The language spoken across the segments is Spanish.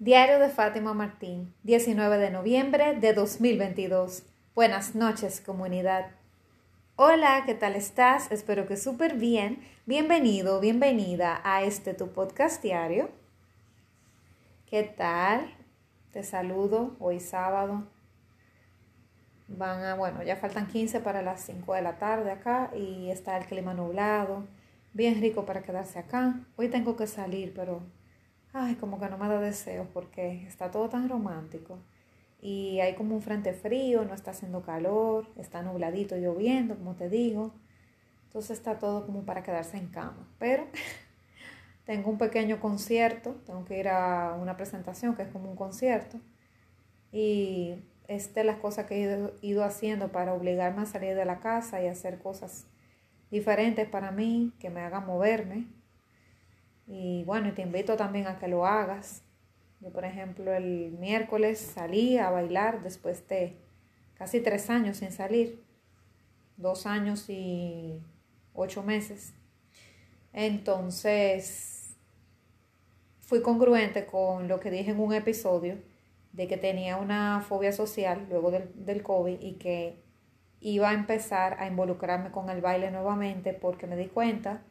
Diario de Fátima Martín, 19 de noviembre de 2022. Buenas noches, comunidad. Hola, ¿qué tal estás? Espero que súper bien. Bienvenido, bienvenida a este tu podcast diario. ¿Qué tal? Te saludo hoy sábado. Van a, bueno, ya faltan 15 para las 5 de la tarde acá y está el clima nublado. Bien rico para quedarse acá. Hoy tengo que salir, pero ay, como que no me da deseo porque está todo tan romántico. Y hay como un frente frío, no está haciendo calor, está nubladito, lloviendo, como te digo. Entonces está todo como para quedarse en cama. Pero tengo un pequeño concierto, tengo que ir a una presentación que es como un concierto. Y es de las cosas que he ido, ido haciendo para obligarme a salir de la casa y hacer cosas diferentes para mí, que me hagan moverme, y bueno, te invito también a que lo hagas. Yo, por ejemplo, el miércoles salí a bailar después de casi tres años sin salir, dos años y ocho meses. Entonces, fui congruente con lo que dije en un episodio de que tenía una fobia social luego del, del COVID y que iba a empezar a involucrarme con el baile nuevamente porque me di cuenta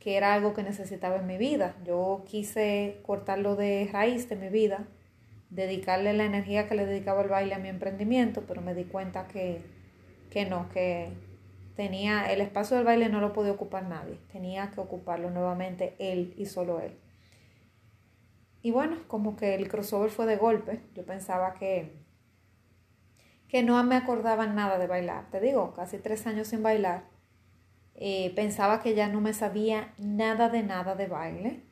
que era algo que necesitaba en mi vida. Yo quise cortarlo de raíz de mi vida, dedicarle la energía que le dedicaba al baile a mi emprendimiento, pero me di cuenta que, que no, que tenía el espacio del baile no lo podía ocupar nadie, tenía que ocuparlo nuevamente él y solo él. Y bueno, como que el crossover fue de golpe, yo pensaba que, que no me acordaba nada de bailar, te digo, casi tres años sin bailar eh, pensaba que ya no me sabía nada de nada de baile,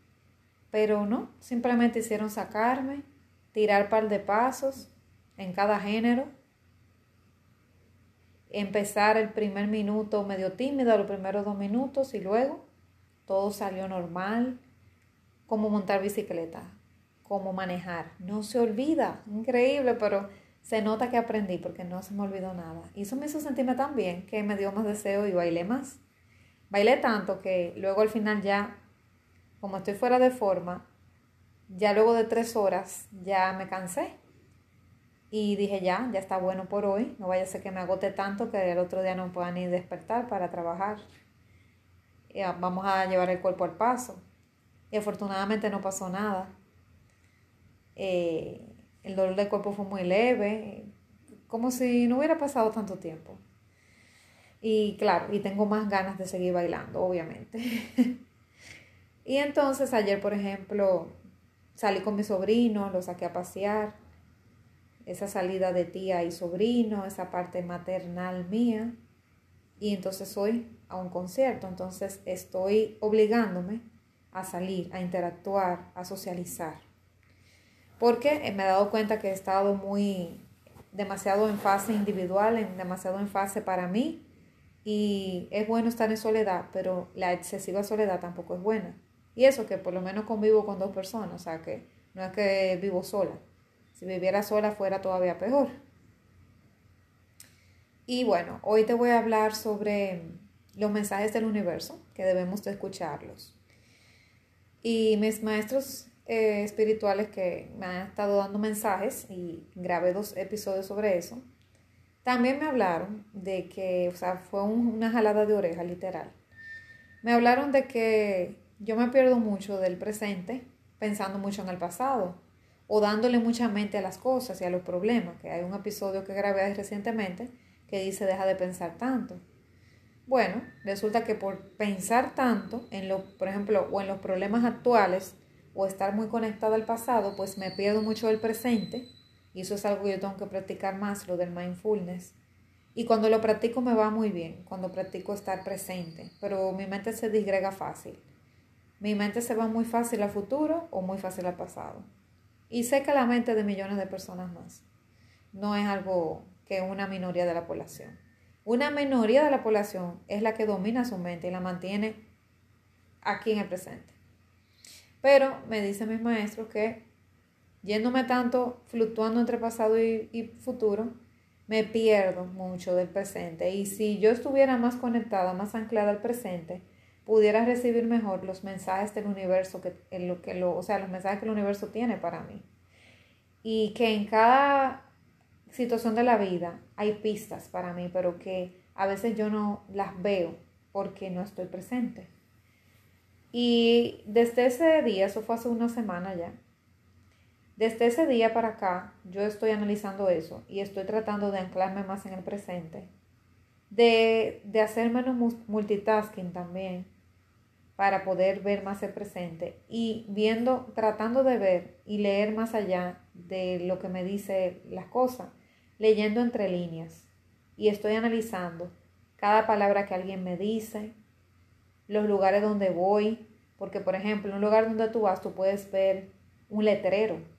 pero no, simplemente hicieron sacarme, tirar par de pasos en cada género, empezar el primer minuto medio tímida, los primeros dos minutos y luego todo salió normal, como montar bicicleta, como manejar. No se olvida, increíble, pero se nota que aprendí porque no se me olvidó nada. Y eso me hizo sentirme tan bien que me dio más deseo y bailé más. Bailé tanto que luego al final ya, como estoy fuera de forma, ya luego de tres horas ya me cansé. Y dije, ya, ya está bueno por hoy. No vaya a ser que me agote tanto que el otro día no pueda ni despertar para trabajar. Ya, vamos a llevar el cuerpo al paso. Y afortunadamente no pasó nada. Eh, el dolor del cuerpo fue muy leve, como si no hubiera pasado tanto tiempo. Y claro, y tengo más ganas de seguir bailando, obviamente. y entonces ayer, por ejemplo, salí con mi sobrino, lo saqué a pasear. Esa salida de tía y sobrino, esa parte maternal mía. Y entonces hoy a un concierto, entonces estoy obligándome a salir, a interactuar, a socializar. Porque me he dado cuenta que he estado muy demasiado en fase individual, demasiado en fase para mí y es bueno estar en soledad, pero la excesiva soledad tampoco es buena. Y eso que por lo menos convivo con dos personas, o sea que no es que vivo sola. Si viviera sola fuera todavía peor. Y bueno, hoy te voy a hablar sobre los mensajes del universo, que debemos de escucharlos. Y mis maestros eh, espirituales que me han estado dando mensajes, y grabé dos episodios sobre eso, también me hablaron de que, o sea, fue una jalada de oreja, literal. Me hablaron de que yo me pierdo mucho del presente pensando mucho en el pasado o dándole mucha mente a las cosas y a los problemas, que hay un episodio que grabé recientemente que dice deja de pensar tanto. Bueno, resulta que por pensar tanto en lo, por ejemplo, o en los problemas actuales o estar muy conectada al pasado, pues me pierdo mucho del presente y eso es algo que yo tengo que practicar más, lo del mindfulness. Y cuando lo practico me va muy bien, cuando practico estar presente, pero mi mente se disgrega fácil. Mi mente se va muy fácil al futuro o muy fácil al pasado. Y sé que la mente de millones de personas más. No es algo que una minoría de la población. Una minoría de la población es la que domina su mente y la mantiene aquí en el presente. Pero me dicen mis maestros que yéndome tanto, fluctuando entre pasado y, futuro, me pierdo mucho del presente. Y si yo estuviera más conectada, más anclada al presente, pudiera recibir mejor los mensajes del universo, que, lo que lo, o sea, los mensajes que el universo tiene para mí. y que en cada situación de la vida hay pistas para mí, pero que a veces yo no las veo porque no estoy presente. Y desde ese día, eso fue hace una semana ya, desde ese día para acá, yo estoy analizando eso y estoy tratando de anclarme más en el presente, de, de hacer menos multitasking también para poder ver más el presente y viendo, tratando de ver y leer más allá de lo que me dice las cosas, leyendo entre líneas. Y estoy analizando cada palabra que alguien me dice, los lugares donde voy, porque por ejemplo, en un lugar donde tú vas, tú puedes ver un letrero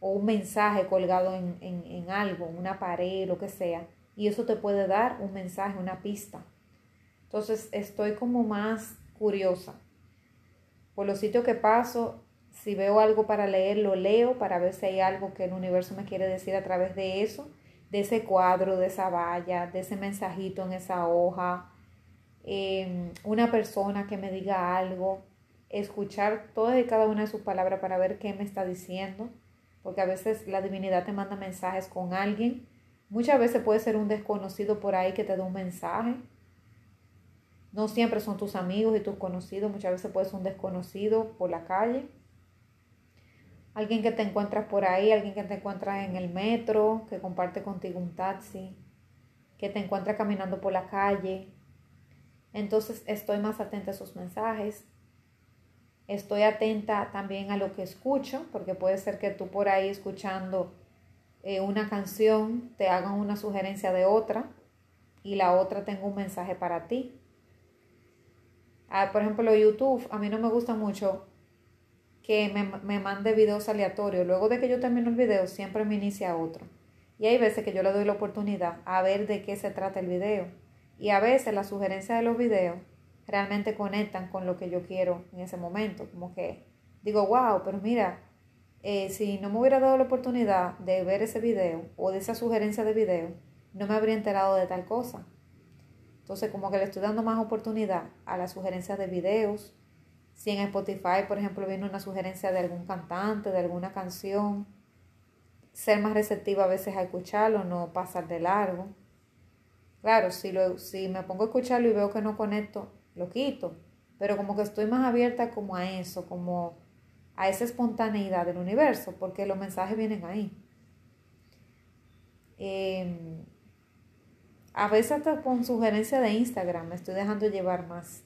o un mensaje colgado en, en, en algo, una pared, lo que sea, y eso te puede dar un mensaje, una pista. Entonces estoy como más curiosa. Por los sitios que paso, si veo algo para leer, lo leo para ver si hay algo que el universo me quiere decir a través de eso, de ese cuadro, de esa valla, de ese mensajito en esa hoja, em, una persona que me diga algo, escuchar todas y cada una de sus palabras para ver qué me está diciendo, porque a veces la divinidad te manda mensajes con alguien, muchas veces puede ser un desconocido por ahí que te da un mensaje, no siempre son tus amigos y tus conocidos, muchas veces puede ser un desconocido por la calle. Alguien que te encuentras por ahí, alguien que te encuentras en el metro, que comparte contigo un taxi, que te encuentra caminando por la calle. Entonces estoy más atenta a esos mensajes. Estoy atenta también a lo que escucho, porque puede ser que tú por ahí escuchando eh, una canción te hagan una sugerencia de otra y la otra tenga un mensaje para ti. Ah, por ejemplo, YouTube, a mí no me gusta mucho que me, me, mande videos aleatorios. Luego de que yo termino el video, siempre me inicia otro. Y hay veces que yo le doy la oportunidad a ver de qué se trata el video. Y a veces las sugerencias de los videos realmente conectan con lo que yo quiero en ese momento. Como que digo, wow, pero mira, eh, si no me hubiera dado la oportunidad de ver ese video o de esa sugerencia de video, no me habría enterado de tal cosa. Entonces, como que le estoy dando más oportunidad a las sugerencias de videos. Si en Spotify, por ejemplo, viene una sugerencia de algún cantante, de alguna canción, ser más receptiva a veces a escucharlo, no pasar de largo. Claro, si, lo, si me pongo a escucharlo y veo que no conecto, lo quito. Pero como que estoy más abierta como a eso, como a esa espontaneidad del universo, porque los mensajes vienen ahí. Eh, a veces hasta con sugerencia de Instagram me estoy dejando llevar más.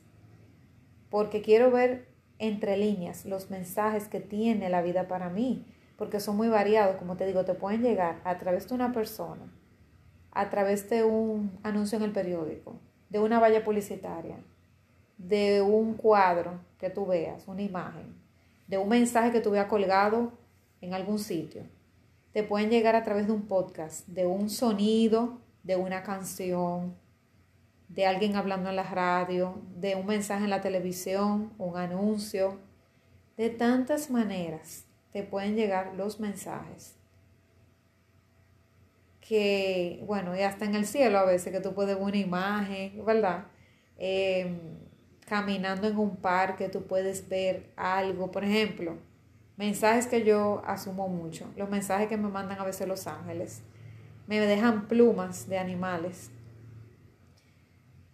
Porque quiero ver entre líneas los mensajes que tiene la vida para mí. Porque son muy variados. Como te digo, te pueden llegar a través de una persona, a través de un anuncio en el periódico, de una valla publicitaria, de un cuadro que tú veas, una imagen, de un mensaje que tú veas colgado en algún sitio. Te pueden llegar a través de un podcast, de un sonido de una canción, de alguien hablando en la radio, de un mensaje en la televisión, un anuncio. De tantas maneras te pueden llegar los mensajes. Que, bueno, y hasta en el cielo a veces que tú puedes ver una imagen, ¿verdad? Em, caminando en un parque tú puedes ver algo, por ejemplo, mensajes que yo asumo mucho, los mensajes que me mandan a veces los ángeles me dejan plumas de animales.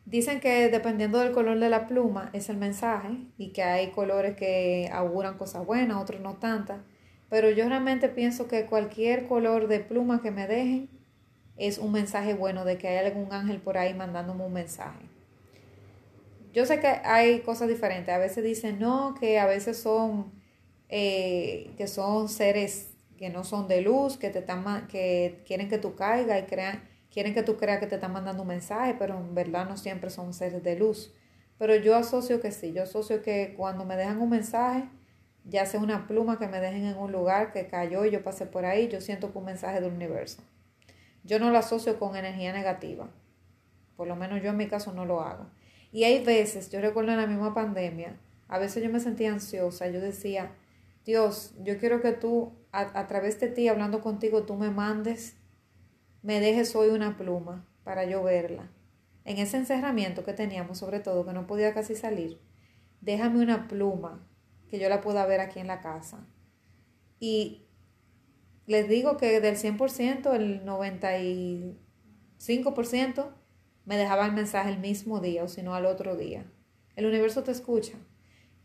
Dicen que dependiendo del color de la pluma es el mensaje y que hay colores que auguran cosas buenas, otros no tantas. Pero yo realmente pienso que cualquier color de pluma que me dejen es un mensaje bueno de que hay algún ángel por ahí mandándome un mensaje. Yo sé que hay cosas diferentes. A veces dicen no, que a veces son, eh, que son seres que no son de luz, que te están que quieren que tú caigas y crean, quieren que tú creas que te están mandando un mensaje, pero en verdad no siempre son seres de luz. Pero yo asocio que sí, yo asocio que cuando me dejan un mensaje, ya sea una pluma que me dejen en un lugar que cayó y yo pasé por ahí, yo siento que un mensaje del universo. Yo no lo asocio con energía negativa. Por lo menos yo en mi caso no lo hago. Y hay veces, yo recuerdo en la misma pandemia, a veces yo me sentía ansiosa, yo decía, Dios, yo quiero que tú a, través de ti, hablando contigo, tú me mandes, me dejes hoy una pluma para yo verla. En ese encerramiento que teníamos, sobre todo, que no podía casi salir, déjame una pluma que yo la pueda ver aquí en la casa. Y les digo que del 100%, el 95% me dejaba el mensaje el mismo día o si no al otro día. El universo te escucha.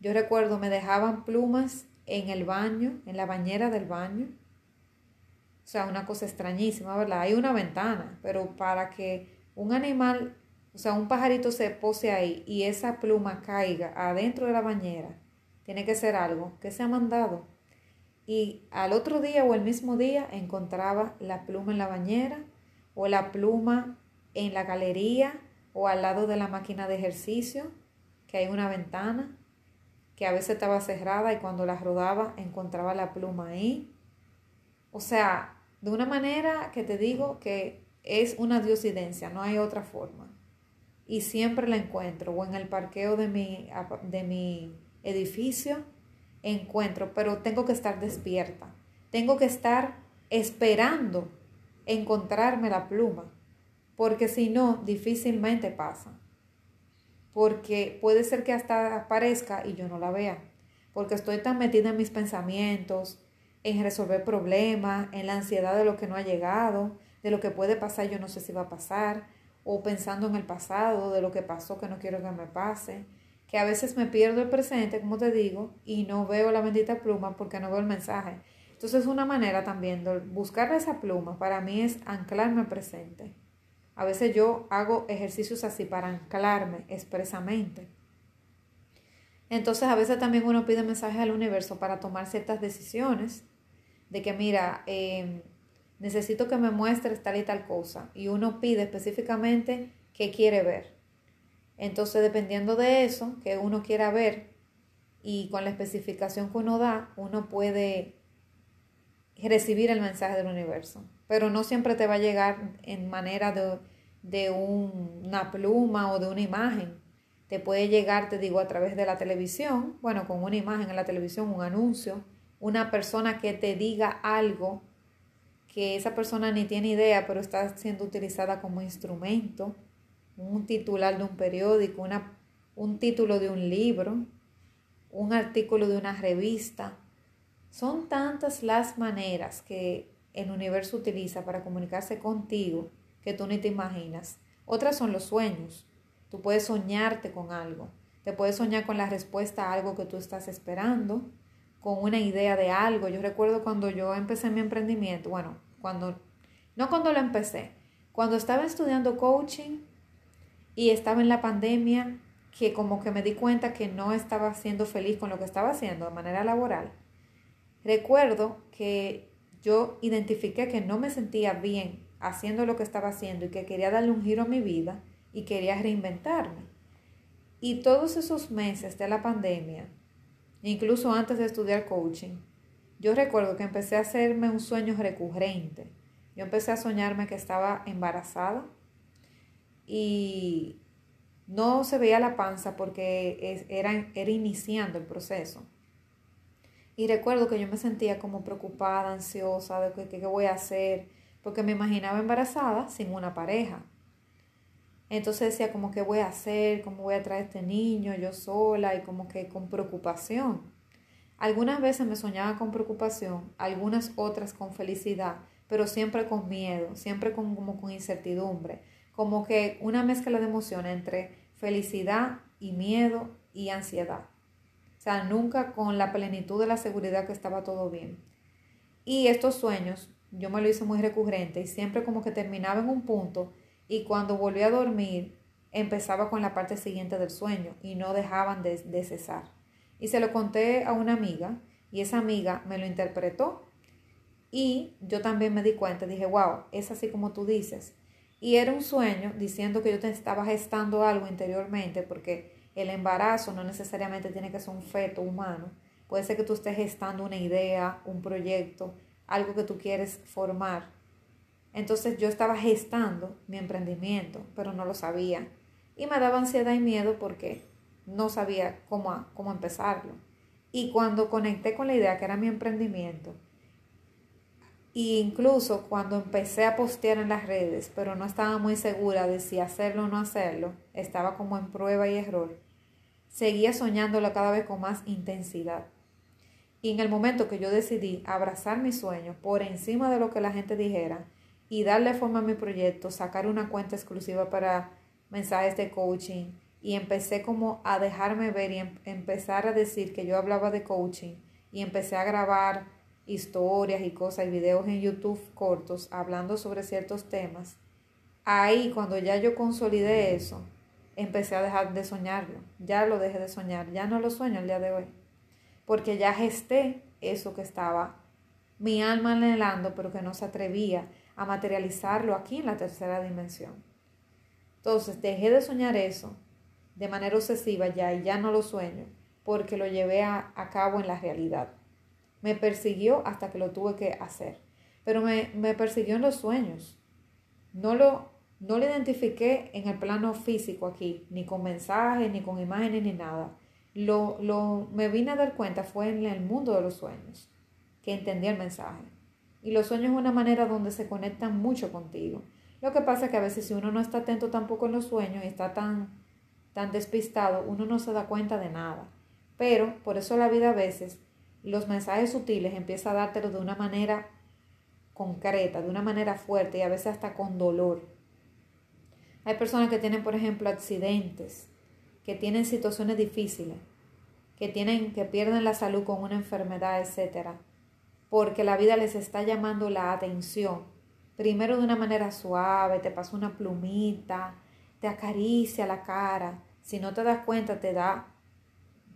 Yo recuerdo, me dejaban plumas en el baño, en la bañera del baño. O sea, una cosa extrañísima, ¿verdad? Hay una ventana, pero para que un animal, o sea, un pajarito se pose ahí y esa pluma caiga adentro de la bañera, tiene que ser algo que se ha mandado. Y al otro día o el mismo día encontraba la pluma en la bañera o la pluma en la galería o al lado de la máquina de ejercicio, que hay una ventana que a veces estaba cerrada y cuando la rodaba encontraba la pluma ahí. O sea, de una manera que te digo que es una diosidencia, no hay otra forma. Y siempre la encuentro, o en el parqueo de mi, de mi edificio, encuentro, pero tengo que estar despierta. Tengo que estar esperando encontrarme la pluma, porque si no, difícilmente pasa porque puede ser que hasta aparezca y yo no la vea, porque estoy tan metida en mis pensamientos, en resolver problemas, en la ansiedad de lo que no ha llegado, de lo que puede pasar, yo no sé si va a pasar, o pensando en el pasado, de lo que pasó que no quiero que me pase, que a veces me pierdo el presente, como te digo, y no veo la bendita pluma porque no veo el mensaje. Entonces una manera también de buscar esa pluma para mí es anclarme al presente. A veces yo hago ejercicios así para anclarme expresamente. Entonces a veces también uno pide mensajes al universo para tomar ciertas decisiones de que mira, em, necesito que me muestres tal y tal cosa. Y uno pide específicamente qué quiere ver. Entonces dependiendo de eso que uno quiera ver y con la especificación que uno da, uno puede recibir el mensaje del universo pero no siempre te va a llegar en manera de, una pluma o de una imagen. Te puede llegar, te digo, a través de la televisión, bueno, con una imagen en la televisión, un anuncio, una persona que te diga algo que esa persona ni tiene idea, pero está siendo utilizada como instrumento, un titular de un periódico, una, un título de un libro, un artículo de una revista. Son tantas las maneras que el universo utiliza para comunicarse contigo que tú ni te imaginas. Otras son los sueños. Tú puedes soñarte con algo. Te puedes soñar con la respuesta a algo que tú estás esperando, con una idea de algo. Yo recuerdo cuando yo empecé mi emprendimiento, bueno, cuando, no cuando lo empecé, cuando estaba estudiando coaching y estaba en la pandemia, que como que me di cuenta que no estaba siendo feliz con lo que estaba haciendo de manera laboral. Recuerdo que yo identifiqué que no me sentía bien haciendo lo que estaba haciendo y que quería darle un giro a mi vida y quería reinventarme. Y todos esos meses de la pandemia, incluso antes de estudiar coaching, yo recuerdo que empecé a hacerme un sueño recurrente. Yo empecé a soñarme que estaba embarazada y no se veía la panza porque era, era iniciando el proceso. Y recuerdo que yo me sentía como preocupada, ansiosa de qué, voy a hacer, porque me imaginaba embarazada sin una pareja. Entonces decía como qué voy a hacer, cómo voy a traer este niño yo sola y como que con preocupación. Algunas veces me soñaba con preocupación, algunas otras con felicidad, pero siempre con miedo, siempre con, como con incertidumbre, como que una mezcla de emociones entre felicidad y miedo y ansiedad. O sea, nunca con la plenitud de la seguridad que estaba todo bien. Y estos sueños, yo me lo hice muy recurrente y siempre como que terminaba en un punto y cuando volví a dormir empezaba con la parte siguiente del sueño y no dejaban de, de cesar. Y se lo conté a una amiga y esa amiga me lo interpretó y yo también me di cuenta, dije, wow, es así como tú dices. Y era un sueño diciendo que yo te estaba gestando algo interiormente porque el embarazo no necesariamente tiene que ser un feto humano. Puede ser que tú estés gestando una idea, un proyecto, algo que tú quieres formar. Entonces yo estaba gestando mi emprendimiento, pero no lo sabía. Y me daba ansiedad y miedo porque no sabía cómo, cómo empezarlo. Y cuando conecté con la idea que era mi emprendimiento, e incluso cuando empecé a postear en las redes, pero no estaba muy segura de si hacerlo o no hacerlo, estaba como en prueba y error, seguía soñándolo cada vez con más intensidad. Y en el momento que yo decidí abrazar mis sueños por encima de lo que la gente dijera y darle forma a mi proyecto, sacar una cuenta exclusiva para mensajes de coaching y empecé como a dejarme ver y em, empezar a decir que yo hablaba de coaching y empecé a grabar historias y cosas y videos en YouTube cortos hablando sobre ciertos temas. Ahí cuando ya yo consolidé eso, empecé a dejar de soñarlo. Ya lo dejé de soñar, ya no lo sueño el día de hoy. Porque ya gesté eso que estaba mi alma anhelando, pero que no se atrevía a materializarlo aquí en la tercera dimensión. Entonces dejé de soñar eso de manera obsesiva ya y ya no lo sueño porque lo llevé a, cabo en la realidad. Me persiguió hasta que lo tuve que hacer, pero me, me persiguió en los sueños. No lo, no lo identifiqué en el plano físico aquí, ni con mensajes, ni con imágenes, ni nada. Lo, lo me vine a dar cuenta fue en el mundo de los sueños, que entendí el mensaje. Y los sueños es una manera donde se conectan mucho contigo. Lo que pasa es que a veces si uno no está atento tampoco en los sueños y está tan tan despistado, uno no se da cuenta de nada. Pero por eso la vida a veces, los mensajes sutiles empieza a dártelo de una manera concreta, de una manera fuerte y a veces hasta con dolor. Hay personas que tienen, por ejemplo, accidentes, que tienen situaciones difíciles, que tienen que pierden la salud con una enfermedad, etcétera, porque la vida les está llamando la atención. Primero de una manera suave, te pasa una plumita, te acaricia la cara. Si no te das cuenta, te da,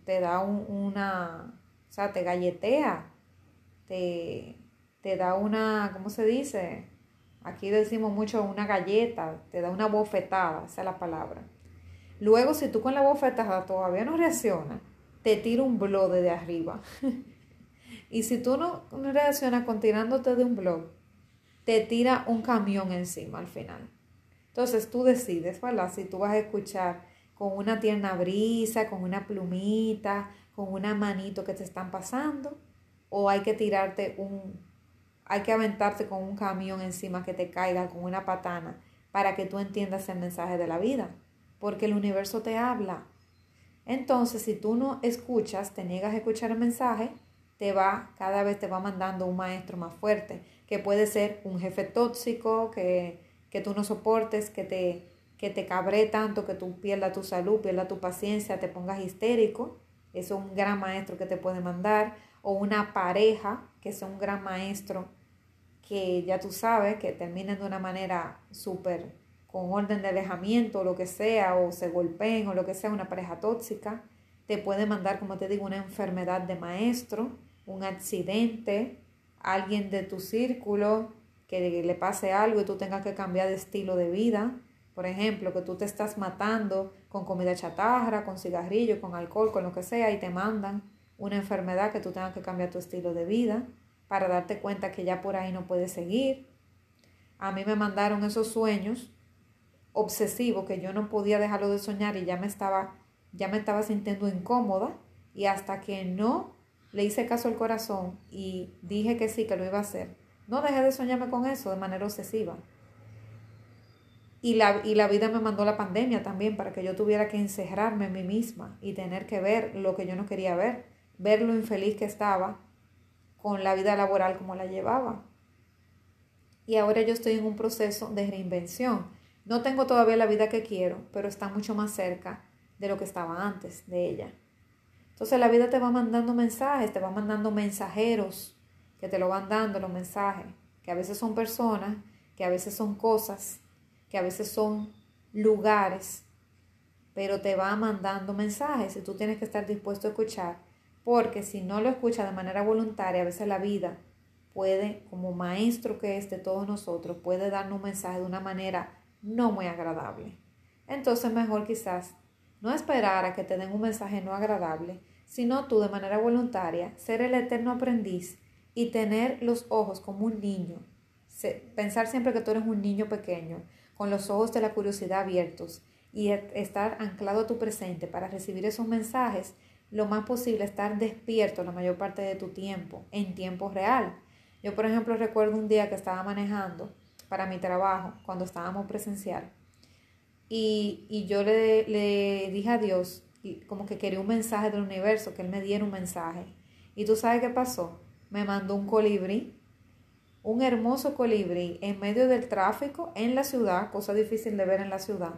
te da una, o sea, te galletea, te, te da una, ¿cómo se dice? Aquí decimos mucho una galleta, te da una bofetada, esa es la palabra. Luego, si tú con la bofetada todavía no reaccionas, te tira un blog de arriba. y si tú no reaccionas con tirándote de un blog, te tira un camión encima al final. Entonces tú decides, ¿verdad? Si tú vas a escuchar con una tierna brisa, con una plumita, con una manito que te están pasando, o hay que tirarte un, hay que aventarte con un camión encima que te caiga con una patana para que tú entiendas el mensaje de la vida, porque el universo te habla. Entonces, si tú no escuchas, te niegas a escuchar el mensaje, te va, cada vez te va mandando un maestro más fuerte, que puede ser un jefe tóxico, que que tú no soportes, que te, que te cabre tanto, que tú pierdas tu salud, pierdas tu paciencia, te pongas histérico. Es un gran maestro que te puede mandar. O una pareja, que es un gran maestro, que ya tú sabes, que terminen de una manera súper con orden de alejamiento o lo que sea, o se golpeen o lo que sea, una pareja tóxica. Te puede mandar, como te digo, una enfermedad de maestro, un accidente, alguien de tu círculo que le pase algo y tú tengas que cambiar de estilo de vida. Por ejemplo, que tú te estás matando con comida chatarra, con cigarrillo, con alcohol, con lo que sea, y te mandan una enfermedad que tú tengas que cambiar tu estilo de vida para darte cuenta que ya por ahí no puedes seguir. A mí me mandaron esos sueños obsesivos que yo no podía dejarlo de soñar y ya me estaba, ya me estaba sintiendo incómoda y hasta que no le hice caso al corazón y dije que sí, que lo iba a hacer, no dejé de soñarme con eso de manera obsesiva. Y la, y la vida me mandó la pandemia también para que yo tuviera que encerrarme en mí misma y tener que ver lo que yo no quería ver, ver lo infeliz que estaba con la vida laboral como la llevaba. Y ahora yo estoy en un proceso de reinvención. No tengo todavía la vida que quiero, pero está mucho más cerca de lo que estaba antes de ella. Entonces la vida te va mandando mensajes, te va mandando mensajeros que te lo van dando los mensajes, que a veces son personas, que a veces son cosas, que a veces son lugares, pero te va mandando mensajes y tú tienes que estar dispuesto a escuchar, porque si no lo escuchas de manera voluntaria, a veces la vida puede, como maestro que es de todos nosotros, puede darnos un mensaje de una manera no muy agradable. Entonces mejor quizás no esperar a que te den un mensaje no agradable, sino tú de manera voluntaria ser el eterno aprendiz y tener los ojos como un niño. Pensar siempre que tú eres un niño pequeño, con los ojos de la curiosidad abiertos y estar anclado a tu presente para recibir esos mensajes, lo más posible estar despierto la mayor parte de tu tiempo, en tiempo real. Yo, por ejemplo, recuerdo un día que estaba manejando para mi trabajo, cuando estábamos presencial, y, y yo le, le dije a Dios, como que quería un mensaje del universo, que Él me diera un mensaje. ¿Y tú sabes qué pasó? Me mandó un colibrí, un hermoso colibrí en medio del tráfico en la ciudad, cosa difícil de ver en la ciudad.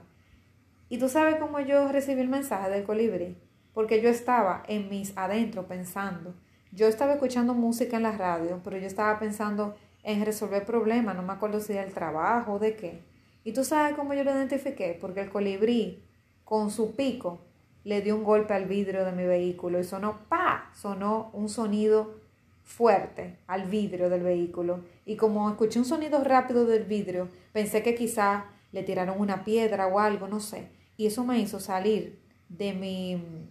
¿Y tú sabes cómo yo recibí el mensaje del colibrí? Porque yo estaba en mis adentro pensando. Yo estaba escuchando música en la radio, pero yo estaba pensando en resolver problemas, no me acuerdo si del trabajo o de qué. ¿Y tú sabes cómo yo lo identifiqué? Porque el colibrí, con su pico, le dio un golpe al vidrio de mi vehículo y sonó pa, sonó un sonido fuerte al vidrio del vehículo. Y como escuché un sonido rápido del vidrio, pensé que quizá le tiraron una piedra o algo, no sé. Y eso me hizo salir de mi,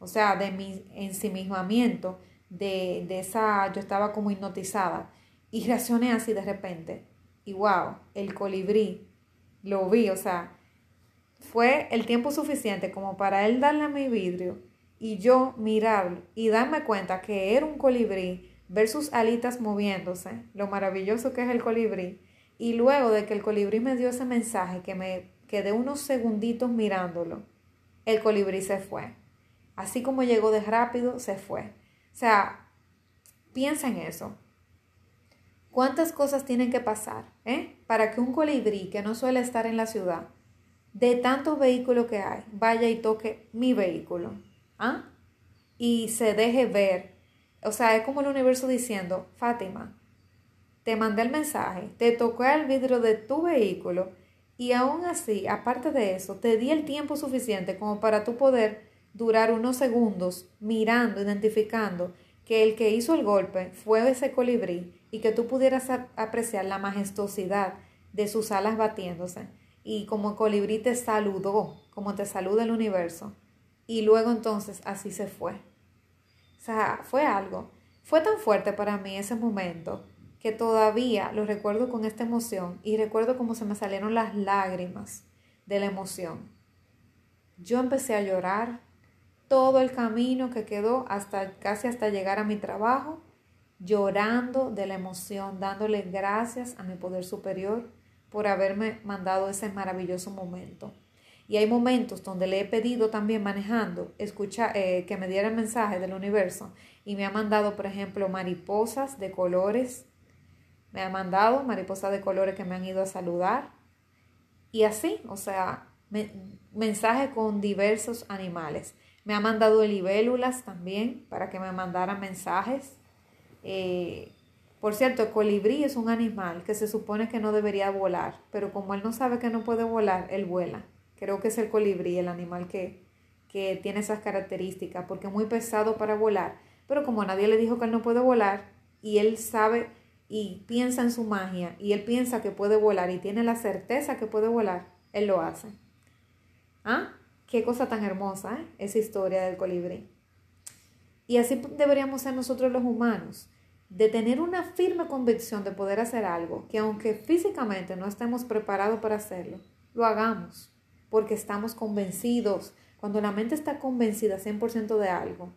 o sea, de mi ensimismamiento, de, de esa, yo estaba como hipnotizada. Y reaccioné así de repente. Y wow, el colibrí, lo vi, o sea, fue el tiempo suficiente como para él darle a mi vidrio y yo mirarlo y darme cuenta que era un colibrí, ver sus alitas moviéndose, lo maravilloso que es el colibrí. Y luego de que el colibrí me dio ese mensaje, que me quedé unos segunditos mirándolo, el colibrí se fue. Así como llegó de rápido, se fue. O sea, piensa en eso. ¿Cuántas cosas tienen que pasar eh? para que un colibrí que no suele estar en la ciudad de tantos vehículos que hay, vaya y toque mi vehículo. ¿ah? Y se deje ver. O sea, es como el universo diciendo, Fátima, te mandé el mensaje, te toqué el vidrio de tu vehículo y aún así, aparte de eso, te di el tiempo suficiente como para tú poder durar unos segundos mirando, identificando que el que hizo el golpe fue ese colibrí y que tú pudieras apreciar la majestuosidad de sus alas batiéndose y como colibrí te saludó, como te saluda el universo. Y luego entonces así se fue. O sea, fue algo. Fue tan fuerte para mí ese momento que todavía lo recuerdo con esta emoción y recuerdo cómo se me salieron las lágrimas de la emoción. Yo empecé a llorar todo el camino que quedó hasta casi hasta llegar a mi trabajo, llorando de la emoción, dándole gracias a mi poder superior por haberme mandado ese maravilloso momento. Y hay momentos donde le he pedido también manejando, escucha, eh, que me diera el mensaje del universo y me ha mandado, por ejemplo, mariposas de colores. Me ha mandado mariposas de colores que me han ido a saludar. Y así, o sea, mensaje con diversos animales. Me ha mandado libélulas también para que me mandaran mensajes. Eh, por cierto, el colibrí es un animal que se supone que no debería volar, pero como él no sabe que no puede volar, él vuela. Creo que es el colibrí el animal que, que tiene esas características, porque es muy pesado para volar, pero como nadie le dijo que él no puede volar, y él sabe y piensa en su magia, y él piensa que puede volar y tiene la certeza que puede volar, él lo hace. ¿Ah? Qué cosa tan hermosa ¿eh? esa historia del colibrí. Y así deberíamos ser nosotros los humanos de tener una firme convicción de poder hacer algo, que aunque físicamente no estemos preparados para hacerlo, lo hagamos, porque estamos convencidos. Cuando la mente está convencida 100% de algo,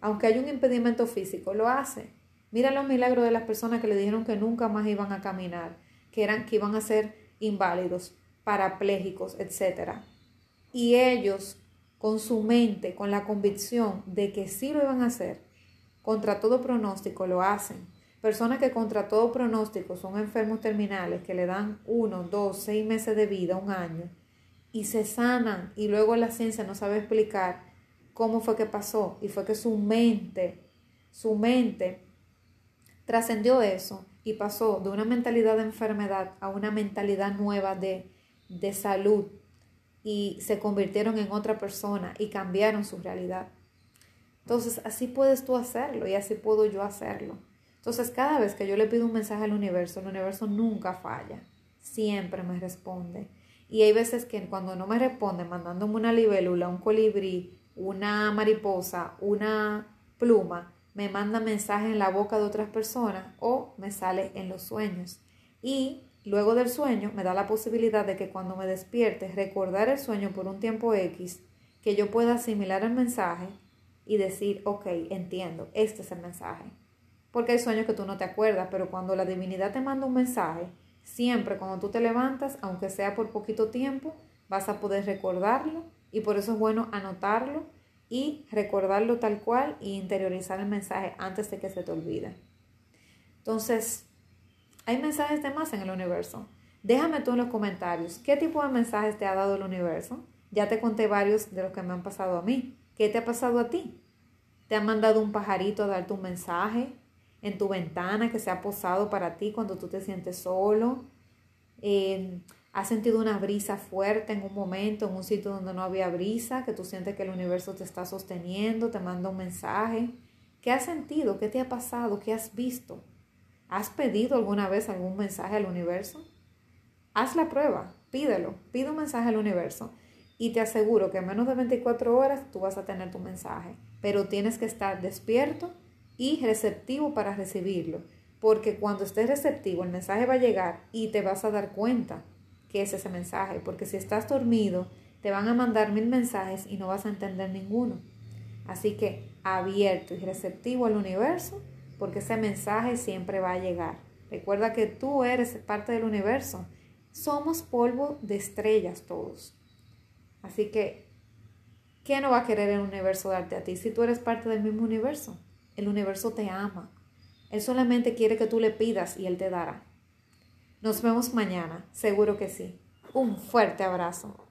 aunque hay un impedimento físico, lo hace. Mira los milagros de las personas que le dijeron que nunca más iban a caminar, que, eran, que iban a ser inválidos, parapléjicos, etc. Y ellos, con su mente, con la convicción de que sí lo iban a hacer, contra todo pronóstico lo hacen. Personas que contra todo pronóstico son enfermos terminales que le dan uno, dos, seis meses de vida, un año, y se sanan y luego la ciencia no sabe explicar cómo fue que pasó y fue que su mente, su mente trascendió eso y pasó de una mentalidad de enfermedad a una mentalidad nueva de, de salud y se convirtieron en otra persona y cambiaron su realidad. Entonces, así puedes tú hacerlo y así puedo yo hacerlo. Entonces, cada vez que yo le pido un mensaje al universo, el universo nunca falla, siempre me responde. Y hay veces que cuando no me responde, mandándome una libélula, un colibrí, una mariposa, una pluma, me manda mensaje en la boca de otras personas o me sale en los sueños. Y luego del sueño me da la posibilidad de que cuando me despierte, recordar el sueño por un tiempo X, que yo pueda asimilar el mensaje y decir, ok, entiendo, este es el mensaje. Porque hay sueños que tú no te acuerdas, pero cuando la divinidad te manda un mensaje, siempre cuando tú te levantas, aunque sea por poquito tiempo, vas a poder recordarlo y por eso es bueno anotarlo y recordarlo tal cual y interiorizar el mensaje antes de que se te olvide. Entonces, hay mensajes de más en el universo. Déjame tú en los comentarios qué tipo de mensajes te ha dado el universo. Ya te conté varios de los que me han pasado a mí. ¿Qué te ha pasado a ti? ¿Te ha mandado un pajarito a darte un mensaje en tu ventana que se ha posado para ti cuando tú te sientes solo? Eh, ¿Has sentido una brisa fuerte en un momento, en un sitio donde no había brisa, que tú sientes que el universo te está sosteniendo, te manda un mensaje? ¿Qué has sentido? ¿Qué te ha pasado? ¿Qué has visto? ¿Has pedido alguna vez algún mensaje al universo? Haz la prueba, pídelo, pide un mensaje al universo y te aseguro que en menos de 24 horas tú vas a tener tu mensaje, pero tienes que estar despierto y receptivo para recibirlo, porque cuando estés receptivo el mensaje va a llegar y te vas a dar cuenta que es ese mensaje, porque si estás dormido te van a mandar mil mensajes y no vas a entender ninguno. Así que abierto y receptivo al universo, porque ese mensaje siempre va a llegar. Recuerda que tú eres parte del universo. Somos polvo de estrellas todos. Así que, ¿qué no va a querer el universo darte a ti si tú eres parte del mismo universo? El universo te ama. Él solamente quiere que tú le pidas y Él te dará. Nos vemos mañana, seguro que sí. Un fuerte abrazo.